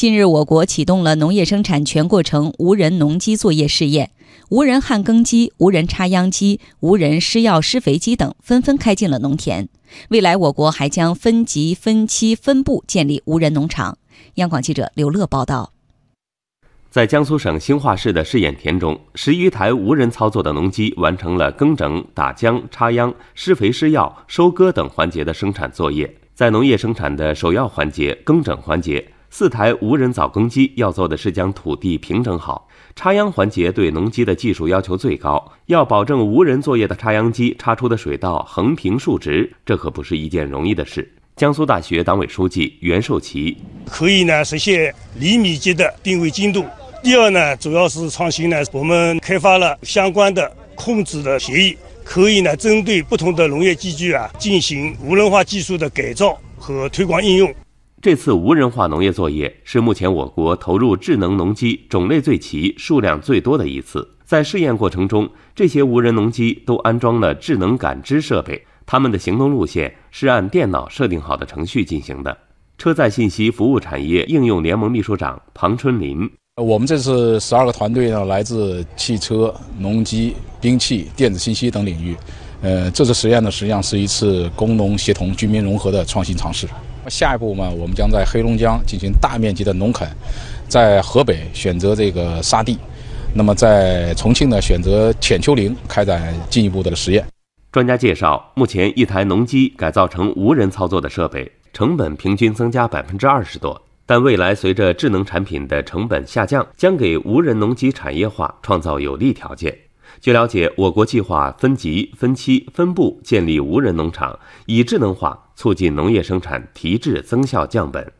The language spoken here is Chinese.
近日，我国启动了农业生产全过程无人农机作业试验，无人旱耕机、无人插秧机、无人施药施肥机等纷纷开进了农田。未来，我国还将分级、分期、分步建立无人农场。央广记者刘乐报道。在江苏省兴化市的试验田中，十余台无人操作的农机完成了耕整、打浆、插秧、施肥施药、收割等环节的生产作业。在农业生产的首要环节耕整环节，四台无人早耕机要做的是将土地平整好；插秧环节对农机的技术要求最高，要保证无人作业的插秧机插出的水稻横平竖直，这可不是一件容易的事。江苏大学党委书记袁寿奇可以呢实现厘米级的定位精度。第二呢，主要是创新呢，我们开发了相关的控制的协议，可以呢针对不同的农业机具啊进行无人化技术的改造和推广应用。这次无人化农业作业是目前我国投入智能农机种类最齐、数量最多的一次。在试验过程中，这些无人农机都安装了智能感知设备，它们的行动路线是按电脑设定好的程序进行的。车载信息服务产业应用联盟秘书长庞春林。我们这次十二个团队呢，来自汽车、农机、兵器、电子信息等领域。呃，这次实验呢，实际上是一次工农协同、军民融合的创新尝试。下一步嘛，我们将在黑龙江进行大面积的农垦，在河北选择这个沙地，那么在重庆呢，选择浅丘陵开展进一步的实验。专家介绍，目前一台农机改造成无人操作的设备，成本平均增加百分之二十多。但未来随着智能产品的成本下降，将给无人农机产业化创造有利条件。据了解，我国计划分级、分期、分步建立无人农场，以智能化促进农业生产提质增效降本。